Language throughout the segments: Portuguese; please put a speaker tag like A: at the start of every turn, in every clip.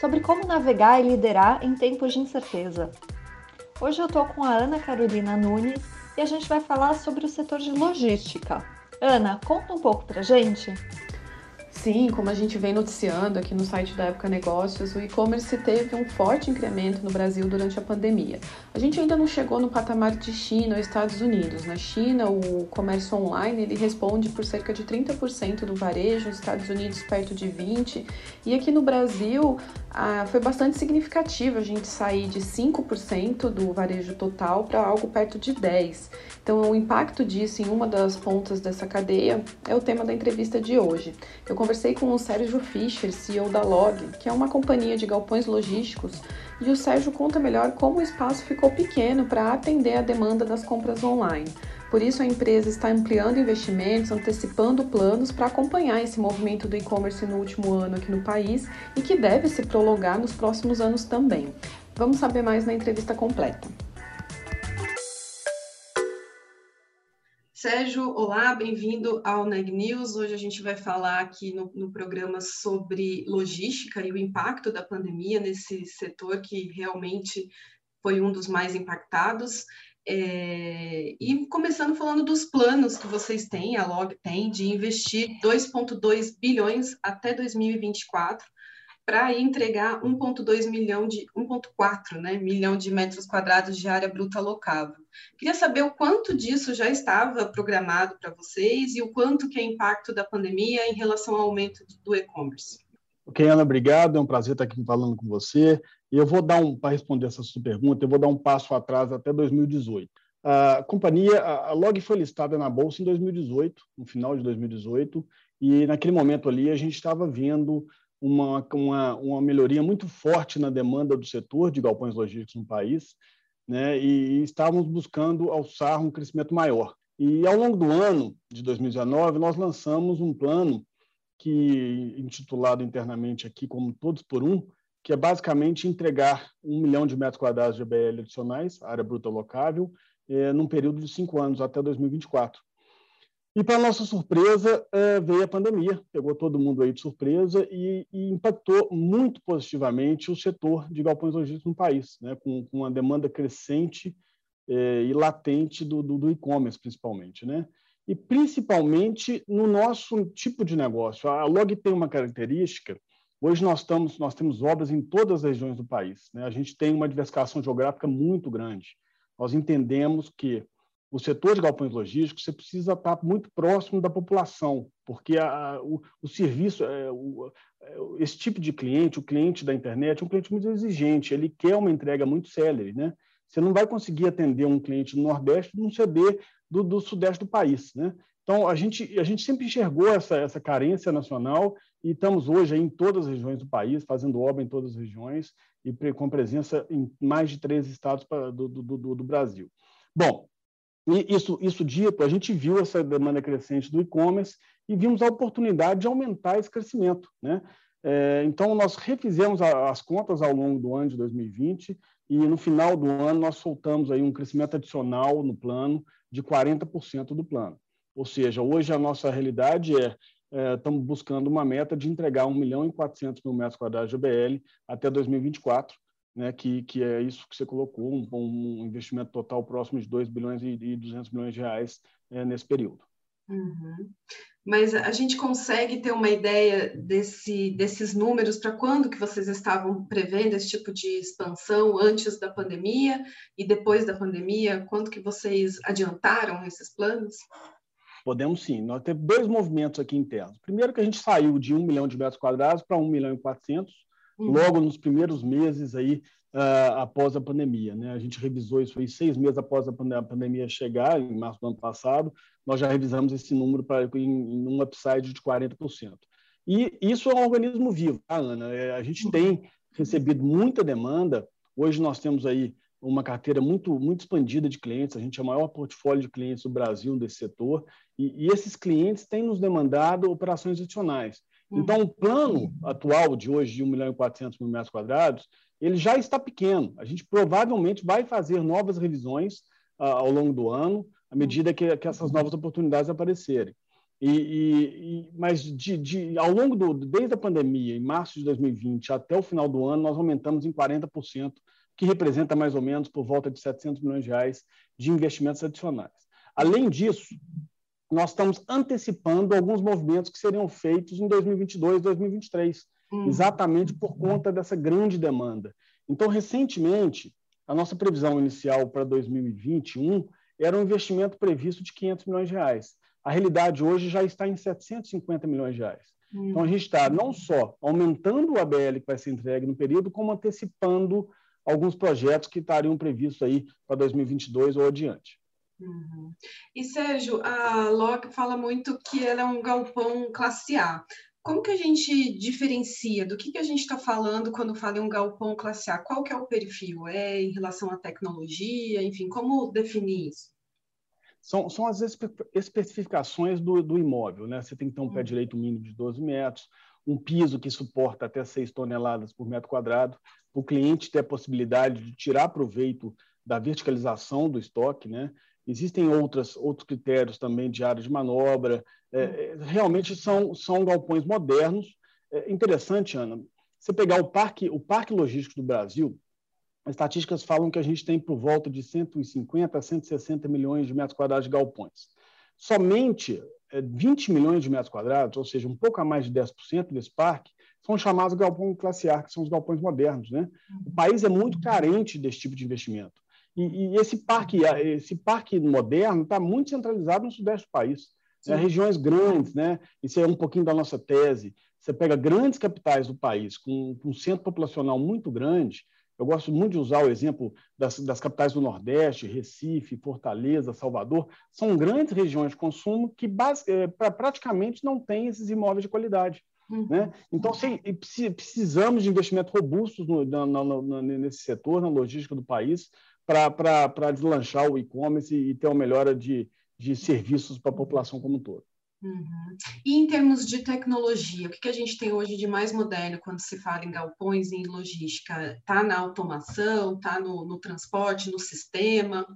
A: sobre como navegar e liderar em tempos de incerteza. Hoje eu estou com a Ana Carolina Nunes e a gente vai falar sobre o setor de logística. Ana, conta um pouco pra gente.
B: Sim, como a gente vem noticiando aqui no site da Época Negócios, o e-commerce teve um forte incremento no Brasil durante a pandemia. A gente ainda não chegou no patamar de China ou Estados Unidos. Na China, o comércio online ele responde por cerca de 30% do varejo, nos Estados Unidos perto de 20%, e aqui no Brasil ah, foi bastante significativo a gente sair de 5% do varejo total para algo perto de 10%. Então, o impacto disso em uma das pontas dessa cadeia é o tema da entrevista de hoje. Eu conversei com o Sérgio Fischer, CEO da Log, que é uma companhia de galpões logísticos, e o Sérgio conta melhor como o espaço ficou pequeno para atender a demanda das compras online. Por isso, a empresa está ampliando investimentos, antecipando planos para acompanhar esse movimento do e-commerce no último ano aqui no país e que deve se prolongar nos próximos anos também. Vamos saber mais na entrevista completa. Sérgio, olá, bem-vindo ao Neg News. Hoje a gente vai falar aqui no, no, programa sobre logística e o impacto da pandemia nesse setor que realmente foi um dos mais impactados. É, e começando falando dos planos que vocês têm, a Log tem, de investir 2,2 bilhões até 2024 para entregar 1,2 milhão de 1,4 né, milhão de metros quadrados de área bruta locável. Queria saber o quanto disso já estava programado para vocês e o quanto que é impacto da pandemia em relação ao aumento do e-commerce.
C: Ok, Ana, obrigado. É um prazer estar aqui falando com você. E eu vou dar um, para responder essa sua pergunta, eu vou dar um passo atrás até 2018. A companhia, a Log foi listada na bolsa em 2018, no final de 2018, e naquele momento ali a gente estava vendo uma, uma, uma melhoria muito forte na demanda do setor de galpões logísticos no país, né, e, e estávamos buscando alçar um crescimento maior. E ao longo do ano de 2019, nós lançamos um plano que intitulado internamente aqui como Todos por Um, que é basicamente entregar um milhão de metros quadrados de ABL adicionais, área bruta locável, eh, num período de cinco anos, até 2024. E, para nossa surpresa, é, veio a pandemia, pegou todo mundo aí de surpresa e, e impactou muito positivamente o setor de galpões logísticos no país, né, com, com uma demanda crescente é, e latente do, do, do e-commerce, principalmente. Né? E principalmente no nosso tipo de negócio. A Log tem uma característica, hoje nós, estamos, nós temos obras em todas as regiões do país. Né? A gente tem uma diversificação geográfica muito grande. Nós entendemos que o setor de galpões logísticos, você precisa estar muito próximo da população, porque a, o, o, serviço, é, o, é, esse tipo de cliente, o cliente da internet, é um cliente muito exigente, ele quer uma entrega muito célere. Né? Você não vai conseguir atender um cliente do Nordeste num CD do, do Sudeste do país. Né? Então, a gente, a gente sempre enxergou essa, essa carência nacional e estamos hoje em todas as regiões do país, fazendo obra em todas as regiões e com presença em mais de três estados do, do, do, do Brasil. Bom, e isso, isso dito, a gente viu essa demanda crescente do e-commerce e vimos a oportunidade de aumentar esse crescimento. Né? É, então, nós refizemos a, as contas ao longo do ano de 2020 e, no final do ano, nós soltamos aí um crescimento adicional no plano de 40% do plano. Ou seja, hoje a nossa realidade é, é estamos buscando uma meta de entregar 1 milhão e 400 mil metros quadrados de ABL até 2024, né, que, que é isso que você colocou, um, um investimento total próximo de 2 bilhões e, e 200 milhões de reais é, nesse período.
B: Uhum. Mas a gente consegue ter uma ideia desse, desses números para quando que vocês estavam prevendo esse tipo de expansão antes da pandemia e depois da pandemia? Quanto que vocês adiantaram esses planos?
C: Podemos sim. Nós temos dois movimentos aqui internos. Primeiro que a gente saiu de 1 milhão de metros quadrados para 1 milhão e 400, Uhum. Logo nos primeiros meses aí uh, após a pandemia. Né? A gente revisou isso aí seis meses após a pandemia chegar, em março do ano passado, nós já revisamos esse número para em, em um upside de 40%. E isso é um organismo vivo, tá, Ana? É, a gente uhum. tem recebido muita demanda. Hoje nós temos aí uma carteira muito, muito expandida de clientes, a gente é o maior portfólio de clientes do Brasil nesse setor, e, e esses clientes têm nos demandado operações adicionais. Então, o plano atual de hoje, de 1 milhão e 400 mil metros quadrados, ele já está pequeno. A gente provavelmente vai fazer novas revisões uh, ao longo do ano, à medida que, que essas novas oportunidades aparecerem. E, e, e, mas de, de, ao longo do desde a pandemia, em março de 2020 até o final do ano, nós aumentamos em 40%, que representa mais ou menos por volta de 700 milhões de reais de investimentos adicionais. Além disso, nós estamos antecipando alguns movimentos que seriam feitos em 2022, 2023, hum. exatamente por conta dessa grande demanda. Então, recentemente, a nossa previsão inicial para 2021 era um investimento previsto de 500 milhões de reais. A realidade hoje já está em 750 milhões de reais. Hum. Então, a gente está não só aumentando o ABL que vai ser entregue no período, como antecipando alguns projetos que estariam previstos aí para 2022 ou adiante.
B: Uhum. E, Sérgio, a Log fala muito que ela é um galpão classe A. Como que a gente diferencia? Do que, que a gente está falando quando fala em um galpão classe A? Qual que é o perfil? É em relação à tecnologia? Enfim, como definir isso?
C: São, são as especificações do, do imóvel. Né? Você tem que ter um pé uhum. direito mínimo de 12 metros, um piso que suporta até 6 toneladas por metro quadrado, o cliente ter a possibilidade de tirar proveito da verticalização do estoque, né? Existem outras, outros critérios também de área de manobra. É, é, realmente são, são galpões modernos. É interessante, Ana, você pegar o parque, o parque logístico do Brasil, as estatísticas falam que a gente tem por volta de 150 a 160 milhões de metros quadrados de galpões. Somente 20 é, milhões de metros quadrados, ou seja, um pouco a mais de 10% desse parque, são chamados galpões classe A, que são os galpões modernos. Né? O país é muito carente desse tipo de investimento. E, e esse parque, esse parque moderno está muito centralizado no sudeste do país. Né? Regiões grandes, né? Isso é um pouquinho da nossa tese. Você pega grandes capitais do país com, com um centro populacional muito grande. Eu gosto muito de usar o exemplo das, das capitais do Nordeste, Recife, Fortaleza, Salvador. São grandes regiões de consumo que é, pra, praticamente não têm esses imóveis de qualidade. Uhum. Né? Então, sim, precisamos de investimentos robustos no, nesse setor, na logística do país, para deslanchar o e-commerce e ter uma melhora de, de serviços para a população como um todo.
B: Uhum. E em termos de tecnologia, o que, que a gente tem hoje de mais moderno quando se fala em galpões e em logística? Está na automação, está no, no, transporte, no sistema?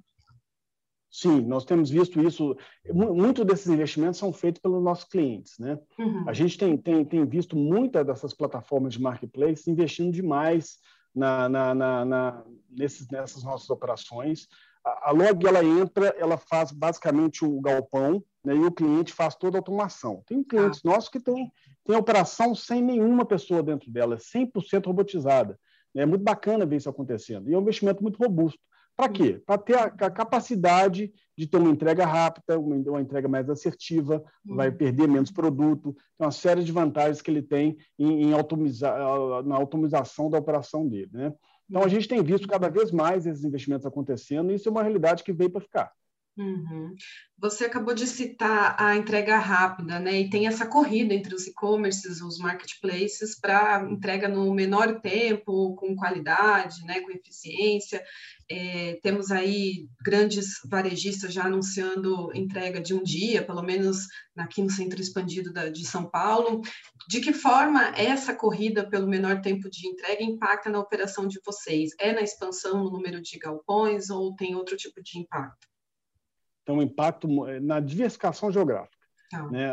C: Sim, nós temos visto isso. Muito desses investimentos são feitos pelos nossos clientes. Né? Uhum. A gente tem, tem, tem visto muitas dessas plataformas de marketplace investindo demais na, na, na, na nesses, nessas nossas operações. A, a Log ela entra, ela faz basicamente o galpão né, e o cliente faz toda a automação. Tem clientes ah. nossos que têm tem operação sem nenhuma pessoa dentro dela, 100% robotizada. É muito bacana ver isso acontecendo. E é um investimento muito robusto. Para quê? Para ter a, a, capacidade de ter uma entrega rápida, uma, uma entrega mais assertiva, uhum. vai perder menos produto. Tem uma série de vantagens que ele tem em, em na automatização da operação dele. Né? Então, a gente tem visto cada vez mais esses investimentos acontecendo e isso é uma realidade que veio para ficar.
B: Uhum. Você acabou de citar a entrega rápida, né? E tem essa corrida entre os e-commerces, os marketplaces, para entrega no menor tempo, com qualidade, né? Com eficiência. É, temos aí grandes varejistas já anunciando entrega de um dia, pelo menos aqui no centro expandido da, de São Paulo. De que forma essa corrida pelo menor tempo de entrega impacta na operação de vocês? É na expansão no número de galpões ou tem outro tipo de impacto?
C: Tem um impacto eh, na diversificação geográfica. Ah. Né?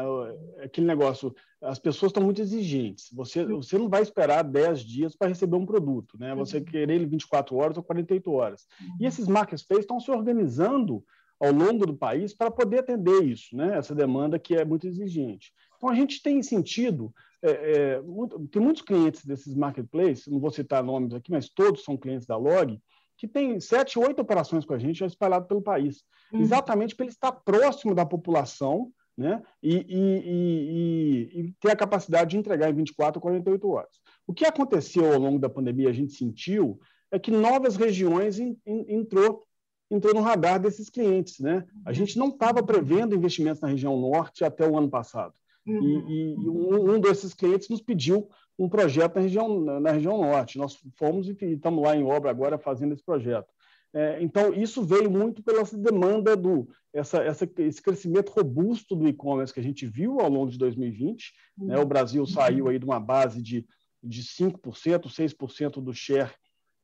C: Aquele negócio, as pessoas estão muito exigentes. Você, você não vai esperar 10 dias para receber um produto, né? Você uhum. querer ele 24 horas ou 48 horas. Uhum. E esses marketplaces estão se organizando ao longo do país para poder atender isso, né? Essa demanda que é muito exigente. Então a gente tem sentido, é, é, muito, tem muitos clientes desses marketplaces, não vou citar nomes aqui, mas todos são clientes da Log, que tem sete, oito operações com a gente já espalhado pelo país, uhum. exatamente para ele estar próximo da população né? E, e, e, e, ter a capacidade de entregar em 24 ou 48 horas. O que aconteceu ao longo da pandemia, a gente sentiu, é que novas regiões in, in, entrou, entrou no radar desses clientes. Né? A gente não estava prevendo investimentos na região norte até o ano passado. Uhum. E, um, um desses clientes nos pediu um projeto na região, na região norte. Nós fomos e estamos lá em obra agora fazendo esse projeto. É, então, isso veio muito pela demanda do essa, essa, esse crescimento robusto do e-commerce que a gente viu ao longo de 2020. Uhum. Né? O Brasil saiu aí de uma base de, de 5%, 6% do share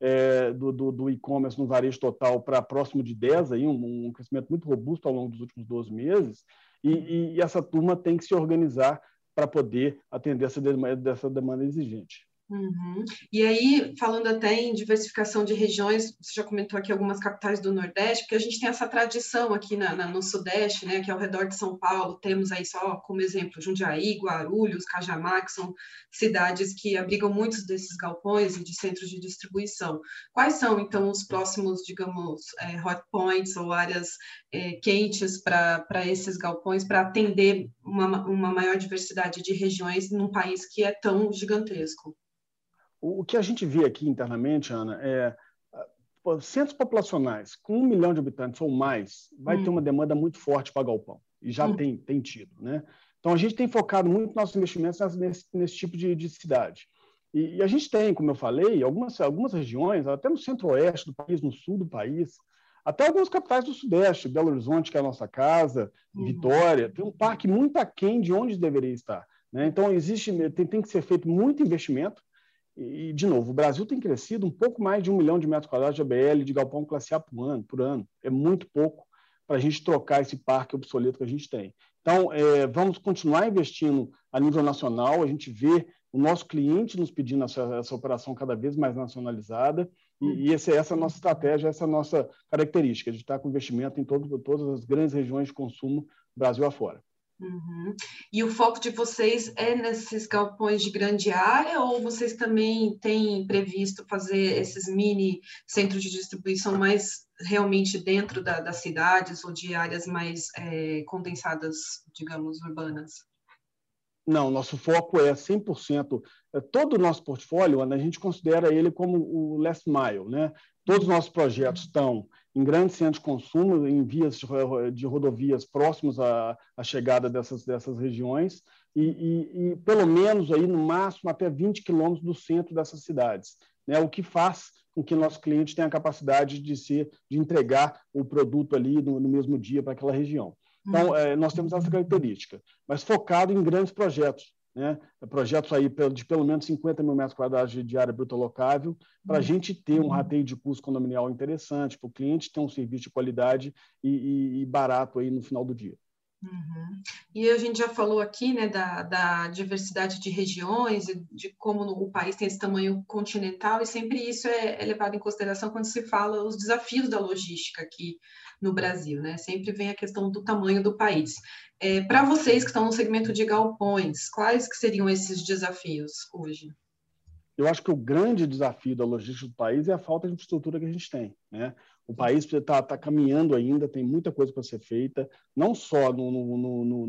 C: é, do, do, do e-commerce no varejo total para próximo de 10%, aí, um, um, crescimento muito robusto ao longo dos últimos 12 meses, e, e, e essa turma tem que se organizar para poder atender essa demanda, essa demanda exigente.
B: Uhum. E aí, falando até em diversificação de regiões, você já comentou aqui algumas capitais do Nordeste, porque a gente tem essa tradição aqui na, na, no Sudeste, né, que é ao redor de São Paulo, temos aí só como exemplo Jundiaí, Guarulhos, Cajamar, que são cidades que abrigam muitos desses galpões e de centros de distribuição. Quais são, então, os próximos, digamos, é, hot points ou áreas é, quentes para esses galpões, para atender uma, uma maior diversidade de regiões num país que é tão gigantesco?
C: O, que a gente vê aqui internamente, Ana, é centros populacionais com um milhão de habitantes ou mais vai hum. ter uma demanda muito forte para galpão e já hum. tem, tem tido, né? Então a gente tem focado muito nossos investimentos nesse, nesse tipo de, de cidade. E, e, a gente tem, como eu falei, algumas, algumas regiões, até no centro-oeste do país, no sul do país, até algumas capitais do sudeste, Belo Horizonte, que é a nossa casa, uhum. Vitória, tem um parque muito aquém de onde deveria estar. Né? Então, existe, tem, tem que ser feito muito investimento e, de novo, o Brasil tem crescido um pouco mais de um milhão de metros quadrados de ABL de galpão classe A por ano. Por ano. É muito pouco para a gente trocar esse parque obsoleto que a gente tem. Então, é, vamos continuar investindo a nível nacional. A gente vê o nosso cliente nos pedindo essa, essa operação cada vez mais nacionalizada. E, e essa, essa é a nossa estratégia, essa é a nossa característica, de estar com investimento em todo, todas as grandes regiões de consumo, Brasil afora.
B: Uhum. E o foco de vocês é nesses galpões de grande área ou vocês também têm previsto fazer esses mini centros de distribuição mais realmente dentro da, das cidades ou de áreas mais é, condensadas, digamos, urbanas?
C: Não, nosso foco é 100%. É, todo o nosso portfólio, a gente considera ele como o last mile. Né? Todos os nossos projetos estão em grandes centros de consumo, em vias de rodovias próximos à, à chegada dessas, dessas regiões, e, e, e, pelo menos aí no máximo até 20 quilômetros do centro dessas cidades, né? o que faz com que nosso cliente tenha a capacidade de ser, de entregar o produto ali no, no mesmo dia para aquela região. Então, é, nós temos essa característica, mas focado em grandes projetos, né? projetos aí de pelo menos 50 mil metros quadrados de área bruta locável, para a uhum. gente ter um uhum. rateio de custo condominial interessante, para o cliente ter um serviço de qualidade e, e, e barato aí no final do dia.
B: Uhum. E a gente já falou aqui né, da, da diversidade de regiões de como no, o país tem esse tamanho continental, e sempre isso é, é, levado em consideração quando se fala os desafios da logística aqui no Brasil. Né? Sempre vem a questão do tamanho do país. É, Para vocês que estão no segmento de galpões, quais que seriam esses desafios hoje?
C: Eu acho que o grande desafio da logística do país é a falta de infraestrutura que a gente tem. Né? O país está tá caminhando ainda, tem muita coisa para ser feita, não só no, no, no,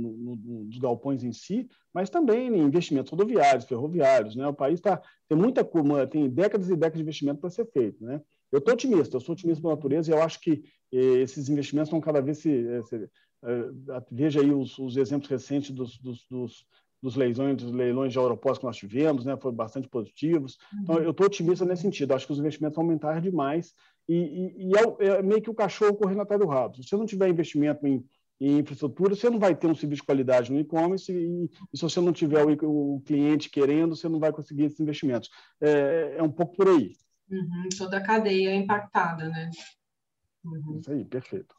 C: nos galpões em si, mas também em investimentos rodoviários, ferroviários. Né? O país tá, tem muita tem décadas e décadas de investimento para ser feito. Né? Eu estou otimista, eu sou otimista por natureza e eu acho que eh, esses investimentos vão cada vez se. Eh, se eh, veja aí os, os, exemplos recentes dos, dos, dos dos leilões, dos leilões de aeroportos que nós tivemos, né, foram bastante positivos. Então, uhum. eu estou otimista nesse sentido. Acho que os investimentos vão aumentar demais e, e, e é, é, meio que o cachorro correndo atrás do rabo. Se você não tiver investimento em, em infraestrutura, você não vai ter um serviço de qualidade no e-commerce e, e, se você não tiver o, o, cliente querendo, você não vai conseguir esses investimentos. É, é um pouco por aí.
B: Uhum, toda a cadeia impactada, né?
C: Uhum. Isso aí, perfeito.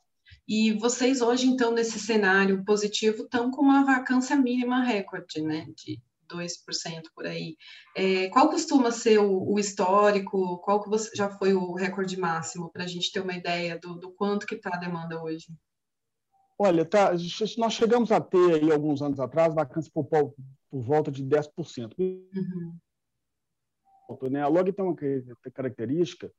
B: E vocês hoje, então, nesse cenário positivo, estão com uma vacância mínima recorde, né? De 2% por aí. É, qual costuma ser o, o, histórico? Qual que você, já foi o recorde máximo para a gente ter uma ideia do, do quanto que está a demanda hoje?
C: Olha, tá, nós chegamos a ter aí alguns anos atrás vacância por, por, volta de 10%. Uhum. Né? A Log tem uma característica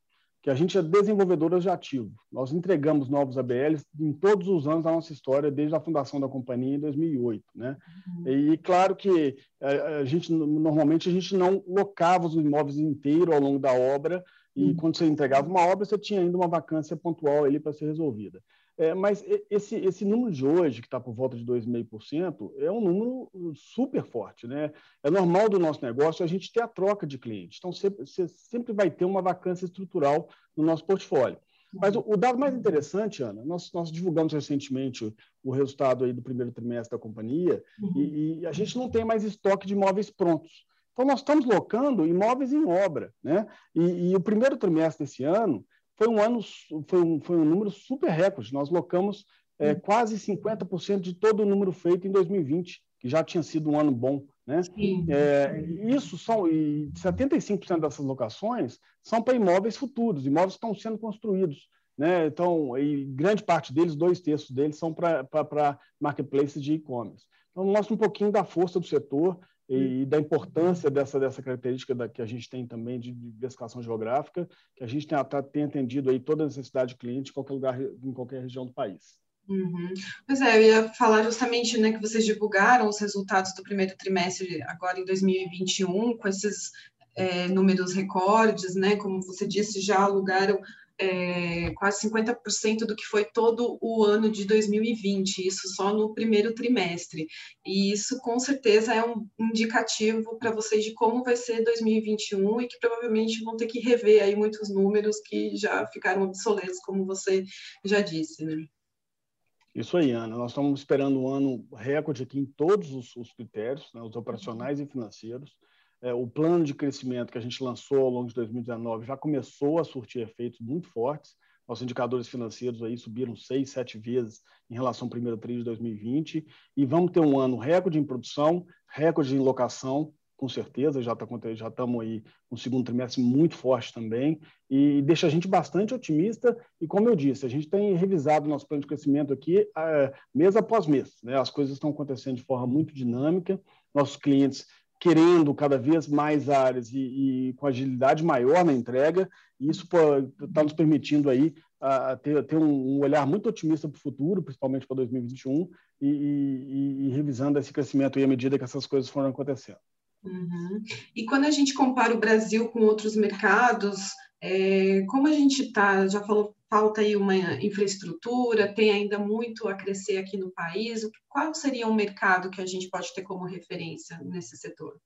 C: que a gente é desenvolvedora de ativo. Nós entregamos novos ABLs em todos os anos da nossa história, desde a fundação da companhia em 2008. Né? Uhum. E claro que a, a, gente normalmente a gente não locava os imóveis inteiros ao longo da obra, e uhum. quando você entregava uma obra, você tinha ainda uma vacância pontual ali para ser resolvida. É, mas esse, esse número de hoje, que está por volta de 2,5%, é um número super forte. Né? É normal do nosso negócio a gente ter a troca de clientes. Então, sempre, você sempre vai ter uma vacância estrutural no nosso portfólio. Mas o, o dado mais interessante, Ana, nós, nós, divulgamos recentemente o resultado aí do primeiro trimestre da companhia uhum. e, e, a gente não tem mais estoque de imóveis prontos. Então, nós estamos locando imóveis em obra. Né? E, e o primeiro trimestre desse ano foi um ano, foi um, foi um número super recorde. Nós locamos é, quase 50% de todo o número feito em 2020, que já tinha sido um ano bom. Né? É, isso são, e 75% dessas locações são para imóveis futuros, imóveis que estão sendo construídos. Né? Então, grande parte deles, dois terços deles, são para marketplaces de e-commerce. Então, mostra um pouquinho da força do setor e, da importância dessa, dessa característica da, que a gente tem também de diversificação geográfica, que a gente tem, tem atendido aí toda a necessidade de cliente em qualquer lugar, em qualquer região do país.
B: Uhum. Pois é, eu ia falar justamente né, que vocês divulgaram os resultados do primeiro trimestre agora em 2021, com esses é, números recordes, né? Como você disse, já alugaram é, quase 50% do que foi todo o ano de 2020, isso só no primeiro trimestre. E isso, com certeza, é um indicativo para vocês de como vai ser 2021 e que provavelmente vão ter que rever aí muitos números que já ficaram obsoletos, como você já disse, né?
C: Isso aí, Ana. Nós estamos esperando um ano recorde aqui em todos os, os critérios, né, os operacionais e financeiros. É, o plano de crescimento que a gente lançou ao longo de 2019 já começou a surtir efeitos muito fortes. Nossos indicadores financeiros aí subiram seis, sete vezes em relação ao primeiro trimestre de 2020 e vamos ter um ano recorde em produção, recorde em locação, com certeza, já tá, já estamos aí um segundo trimestre muito forte também. E deixa a gente bastante otimista. E como eu disse, a gente tem revisado nosso plano de crescimento aqui uh, mês após mês, né? As coisas estão acontecendo de forma muito dinâmica, nossos clientes querendo cada vez mais áreas e, e com agilidade maior na entrega, e isso está nos permitindo aí uh, ter, ter um, um, olhar muito otimista para o futuro, principalmente para 2021, e, e, e, revisando esse crescimento aí à medida que essas coisas foram acontecendo.
B: Uhum. E quando a gente compara o Brasil com outros mercados, é, como a gente está, já falou, falta aí uma infraestrutura, tem ainda muito a crescer aqui no país, qual seria um mercado que a gente pode ter como referência nesse setor?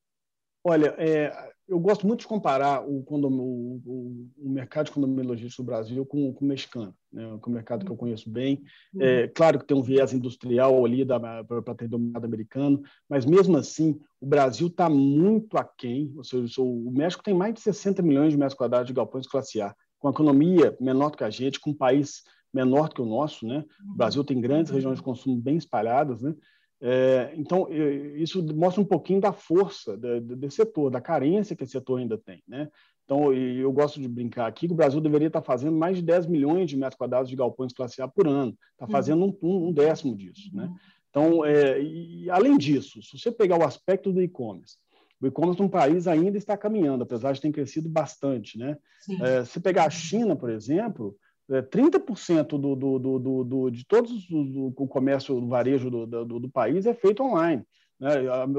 C: Olha, é, eu gosto muito de comparar o, o, o, o mercado de condomínio logístico do Brasil com, com o mexicano, né, com o mercado que eu conheço bem. Uhum. É, claro que tem um viés industrial ali para ter dominado americano, mas mesmo assim, o Brasil está muito aquém. Ou seja, o México tem mais de 60 milhões de metros quadrados de galpões classe A, com a economia menor do que a gente, com um país menor do que o nosso. Né? O Brasil tem grandes regiões de consumo bem espalhadas, né? É, então, isso mostra um pouquinho da força desse setor, da carência que esse setor ainda tem. Né? Então, eu gosto de brincar aqui que o Brasil deveria estar fazendo mais de 10 milhões de metros quadrados de galpões classe A por ano. Está uhum. fazendo um, um, décimo disso. Né? Uhum. Então, é, e, além disso, se você pegar o aspecto do e-commerce, o e-commerce num país ainda está caminhando, apesar de ter crescido bastante. Né? É, se pegar a China, por exemplo, 30% é, do, do, do, do, de todos o comércio, o varejo do, do, do, país é feito online. Né?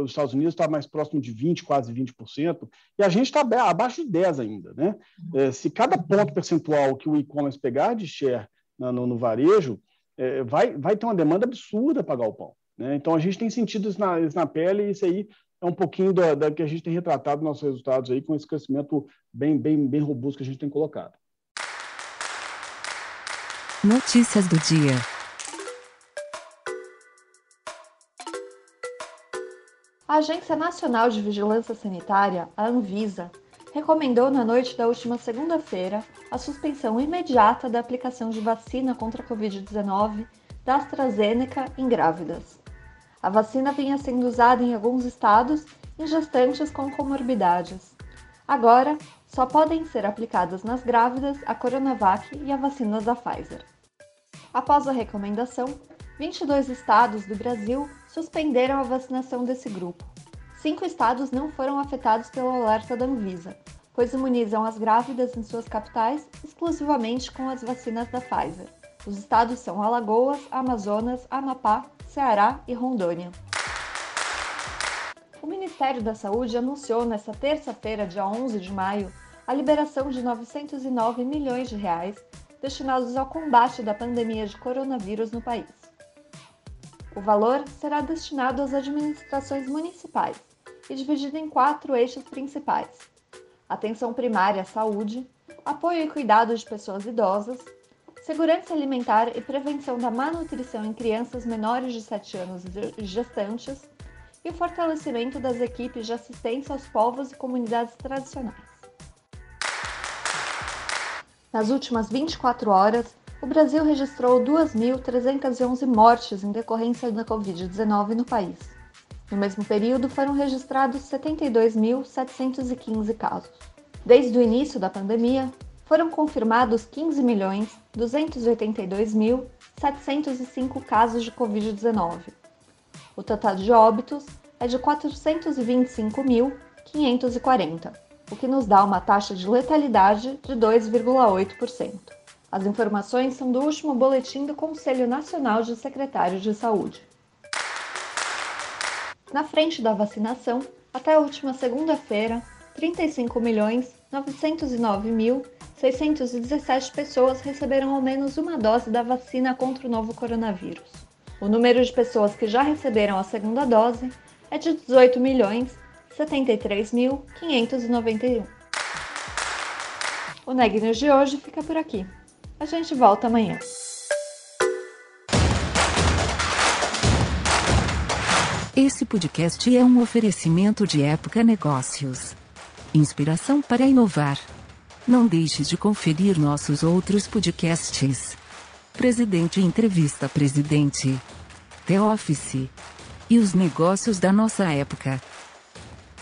C: Os Estados Unidos está mais próximo de 20%, quase 20%, e a gente está abaixo de 10% ainda. Né? É, se cada ponto percentual que o e-commerce pegar de share no, no, no varejo, é, vai, vai ter uma demanda absurda para galpão. Né? Então, a gente tem sentido isso na, isso na pele, e isso aí é um pouquinho da, da que a gente tem retratado nossos resultados aí com esse crescimento bem, bem, bem robusto que a gente tem colocado.
D: Notícias do dia.
A: A Agência Nacional de Vigilância Sanitária, a Anvisa, recomendou na noite da última segunda-feira a suspensão imediata da aplicação de vacina contra a Covid-19 da AstraZeneca em grávidas. A vacina vinha sendo usada em alguns estados em gestantes com comorbidades. Agora, só podem ser aplicadas nas grávidas a Coronavac e a vacina da Pfizer. Após a recomendação, 22 estados do Brasil suspenderam a vacinação desse grupo. Cinco estados não foram afetados pelo alerta da Anvisa, pois imunizam as grávidas em suas capitais exclusivamente com as vacinas da Pfizer. Os estados são Alagoas, Amazonas, Amapá, Ceará e Rondônia. O Ministério da Saúde anunciou nesta terça-feira, dia 11 de maio, a liberação de 909 milhões de reais destinados ao combate da pandemia de coronavírus no país. O valor será destinado às administrações municipais e dividido em quatro eixos principais: atenção primária à saúde, apoio e cuidado de pessoas idosas, segurança alimentar e prevenção da malnutrição em crianças menores de 7 anos e gestantes, e o fortalecimento das equipes de assistência aos povos e comunidades tradicionais. Nas últimas 24 horas, o Brasil registrou 2.311 mortes em decorrência da Covid-19 no país. No mesmo período, foram registrados 72.715 casos. Desde o início da pandemia, foram confirmados 15.282.705 casos de Covid-19. O total de óbitos é de 425.540, o que nos dá uma taxa de letalidade de 2,8%. As informações são do último boletim do Conselho Nacional de Secretários de Saúde. Na frente da vacinação, até a última segunda-feira, 35 milhões 909.617 pessoas receberam ao menos uma dose da vacina contra o novo coronavírus. O número de pessoas que já receberam a segunda dose é de 18 milhões 73.591. O Neg News de hoje fica por aqui. A gente volta amanhã.
D: Esse podcast é um oferecimento de Época Negócios. Inspiração para inovar. Não deixe de conferir nossos outros podcasts. Presidente Entrevista Presidente. The Office. E os negócios da nossa época.